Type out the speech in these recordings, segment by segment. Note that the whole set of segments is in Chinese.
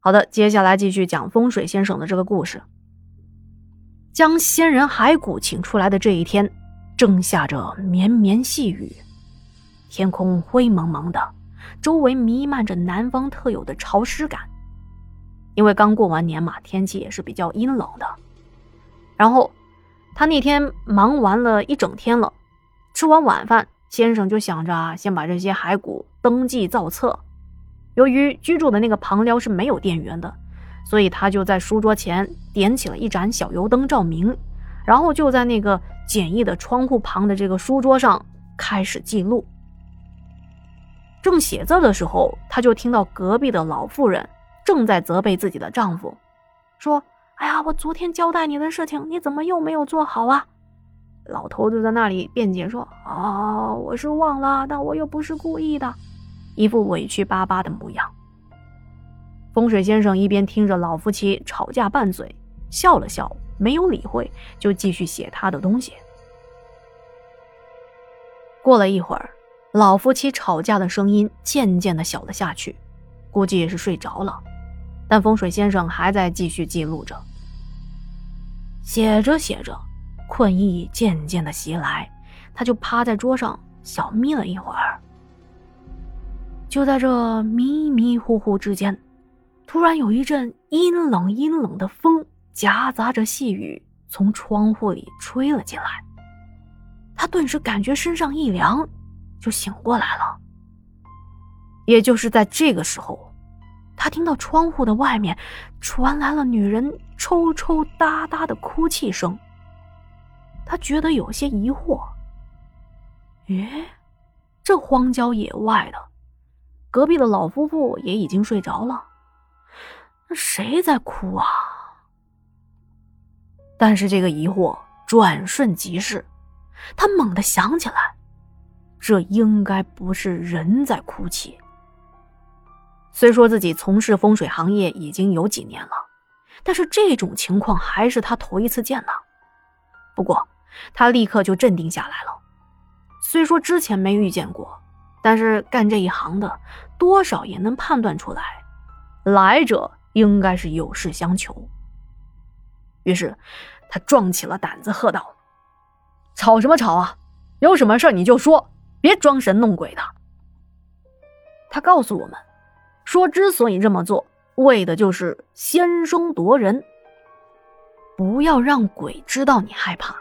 好的，接下来继续讲风水先生的这个故事。将仙人骸骨请出来的这一天，正下着绵绵细雨，天空灰蒙蒙的，周围弥漫着南方特有的潮湿感。因为刚过完年嘛，天气也是比较阴冷的。然后他那天忙完了一整天了，吃完晚饭，先生就想着先把这些骸骨登记造册。由于居住的那个旁寮是没有电源的，所以他就在书桌前点起了一盏小油灯照明，然后就在那个简易的窗户旁的这个书桌上开始记录。正写字的时候，他就听到隔壁的老妇人正在责备自己的丈夫，说：“哎呀，我昨天交代你的事情，你怎么又没有做好啊？”老头就在那里辩解说：“哦，我是忘了，但我又不是故意的。”一副委屈巴巴的模样。风水先生一边听着老夫妻吵架拌嘴，笑了笑，没有理会，就继续写他的东西。过了一会儿，老夫妻吵架的声音渐渐的小了下去，估计是睡着了。但风水先生还在继续记录着。写着写着，困意渐渐的袭来，他就趴在桌上小眯了一会儿。就在这迷迷糊糊之间，突然有一阵阴冷阴冷的风，夹杂着细雨从窗户里吹了进来。他顿时感觉身上一凉，就醒过来了。也就是在这个时候，他听到窗户的外面传来了女人抽抽搭搭的哭泣声。他觉得有些疑惑：，咦，这荒郊野外的？隔壁的老夫妇也已经睡着了，谁在哭啊？但是这个疑惑转瞬即逝，他猛地想起来，这应该不是人在哭泣。虽说自己从事风水行业已经有几年了，但是这种情况还是他头一次见呢。不过他立刻就镇定下来了，虽说之前没遇见过。但是干这一行的，多少也能判断出来，来者应该是有事相求。于是，他壮起了胆子，喝道：“吵什么吵啊！有什么事你就说，别装神弄鬼的。”他告诉我们，说之所以这么做，为的就是先声夺人，不要让鬼知道你害怕，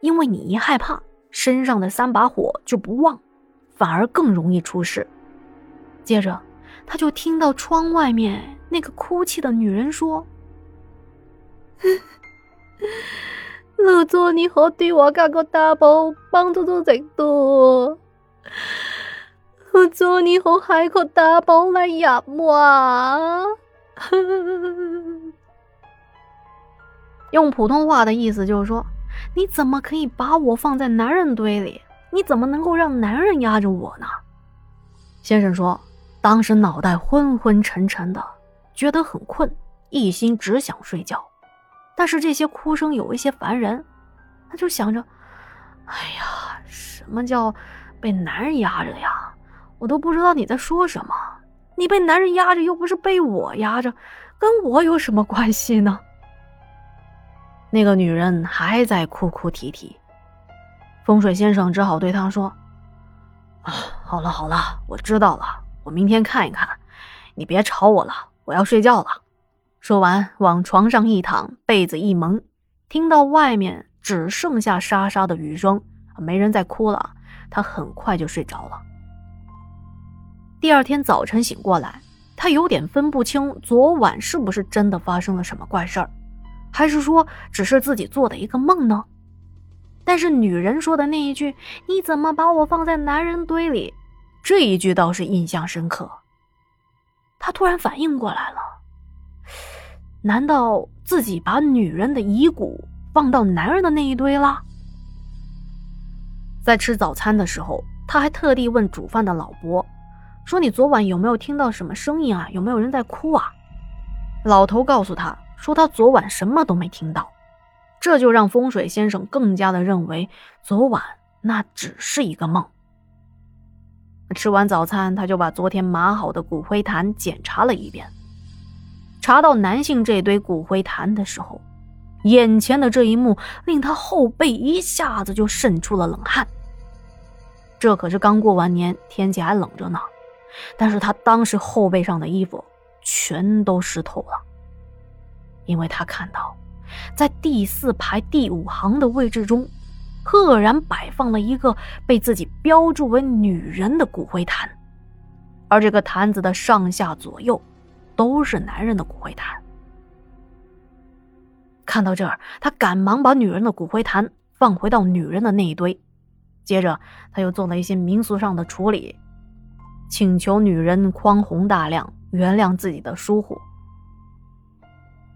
因为你一害怕，身上的三把火就不旺。反而更容易出事。接着，他就听到窗外面那个哭泣的女人说：“老祖，你好对我加个大宝，帮助到程度？老祖，你可开个大宝来入啊！”用普通话的意思就是说：“你怎么可以把我放在男人堆里？”你怎么能够让男人压着我呢？先生说，当时脑袋昏昏沉沉的，觉得很困，一心只想睡觉。但是这些哭声有一些烦人，他就想着：哎呀，什么叫被男人压着呀？我都不知道你在说什么。你被男人压着，又不是被我压着，跟我有什么关系呢？那个女人还在哭哭啼啼。风水先生只好对他说：“啊，好了好了，我知道了，我明天看一看。你别吵我了，我要睡觉了。”说完，往床上一躺，被子一蒙，听到外面只剩下沙沙的雨声，没人再哭了，他很快就睡着了。第二天早晨醒过来，他有点分不清昨晚是不是真的发生了什么怪事儿，还是说只是自己做的一个梦呢？但是女人说的那一句“你怎么把我放在男人堆里”，这一句倒是印象深刻。他突然反应过来了，难道自己把女人的遗骨放到男人的那一堆了？在吃早餐的时候，他还特地问煮饭的老伯，说：“你昨晚有没有听到什么声音啊？有没有人在哭啊？”老头告诉他说：“他昨晚什么都没听到。”这就让风水先生更加的认为昨晚那只是一个梦。吃完早餐，他就把昨天码好的骨灰坛检查了一遍，查到男性这堆骨灰坛的时候，眼前的这一幕令他后背一下子就渗出了冷汗。这可是刚过完年，天气还冷着呢，但是他当时后背上的衣服全都湿透了，因为他看到，在第四排第五行的位置中，赫然摆放了一个被自己标注为女人的骨灰坛，而这个坛子的上下左右。都是男人的骨灰坛。看到这儿，他赶忙把女人的骨灰坛放回到女人的那一堆，接着他又做了一些民俗上的处理，请求女人宽宏大量，原谅自己的疏忽。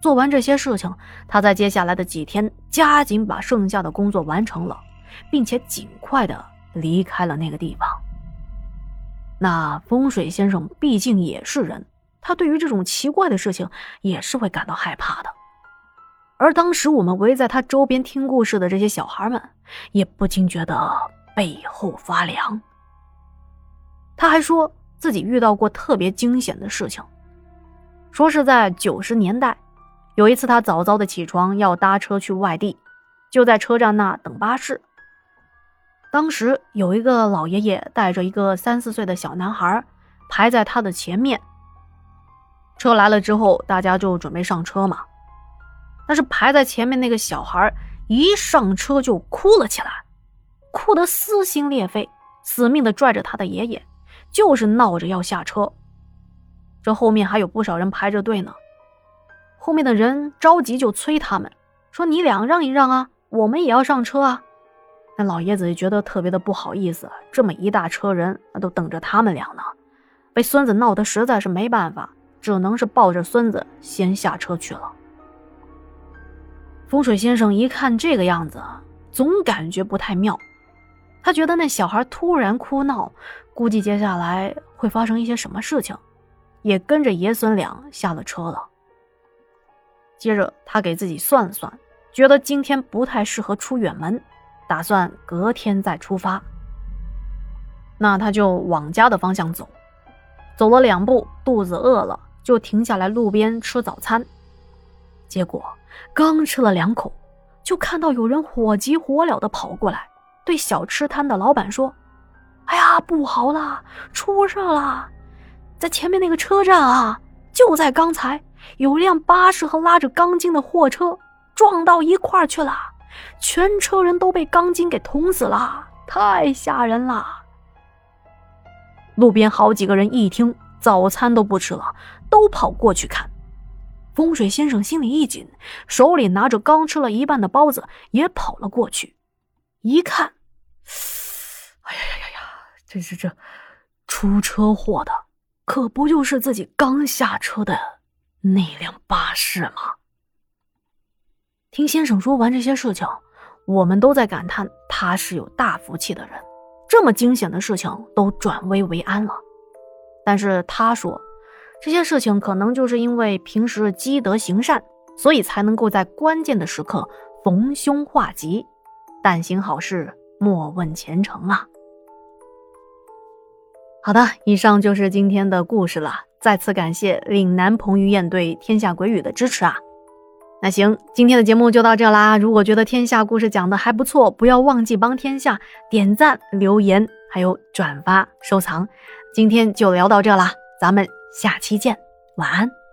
做完这些事情，他在接下来的几天加紧把剩下的工作完成了，并且尽快的离开了那个地方。那风水先生毕竟也是人。他对于这种奇怪的事情也是会感到害怕的，而当时我们围在他周边听故事的这些小孩们，也不禁觉得背后发凉。他还说自己遇到过特别惊险的事情，说是在九十年代，有一次他早早的起床要搭车去外地，就在车站那等巴士。当时有一个老爷爷带着一个三四岁的小男孩排在他的前面。车来了之后，大家就准备上车嘛。但是排在前面那个小孩一上车就哭了起来，哭得撕心裂肺，死命的拽着他的爷爷，就是闹着要下车。这后面还有不少人排着队呢。后面的人着急就催他们，说：“你俩让一让啊，我们也要上车啊。”那老爷子也觉得特别的不好意思，这么一大车人，那都等着他们俩呢。被孙子闹得实在是没办法。只能是抱着孙子先下车去了。风水先生一看这个样子，总感觉不太妙。他觉得那小孩突然哭闹，估计接下来会发生一些什么事情，也跟着爷孙俩下了车了。接着他给自己算了算，觉得今天不太适合出远门，打算隔天再出发。那他就往家的方向走，走了两步，肚子饿了。就停下来路边吃早餐，结果刚吃了两口，就看到有人火急火燎的跑过来，对小吃摊的老板说：“哎呀，不好了，出事了！在前面那个车站啊，就在刚才，有辆巴士和拉着钢筋的货车撞到一块儿去了，全车人都被钢筋给捅死了，太吓人了！”路边好几个人一听，早餐都不吃了。都跑过去看，风水先生心里一紧，手里拿着刚吃了一半的包子也跑了过去。一看，哎呀呀呀呀！这是这，出车祸的可不就是自己刚下车的那辆巴士吗？听先生说完这些事情，我们都在感叹他是有大福气的人，这么惊险的事情都转危为安了。但是他说。这些事情可能就是因为平时积德行善，所以才能够在关键的时刻逢凶化吉。但行好事，莫问前程啊！好的，以上就是今天的故事了。再次感谢岭南彭于晏对《天下鬼语》的支持啊！那行，今天的节目就到这啦。如果觉得天下故事讲的还不错，不要忘记帮天下点赞、留言，还有转发、收藏。今天就聊到这啦，咱们。下期见，晚安。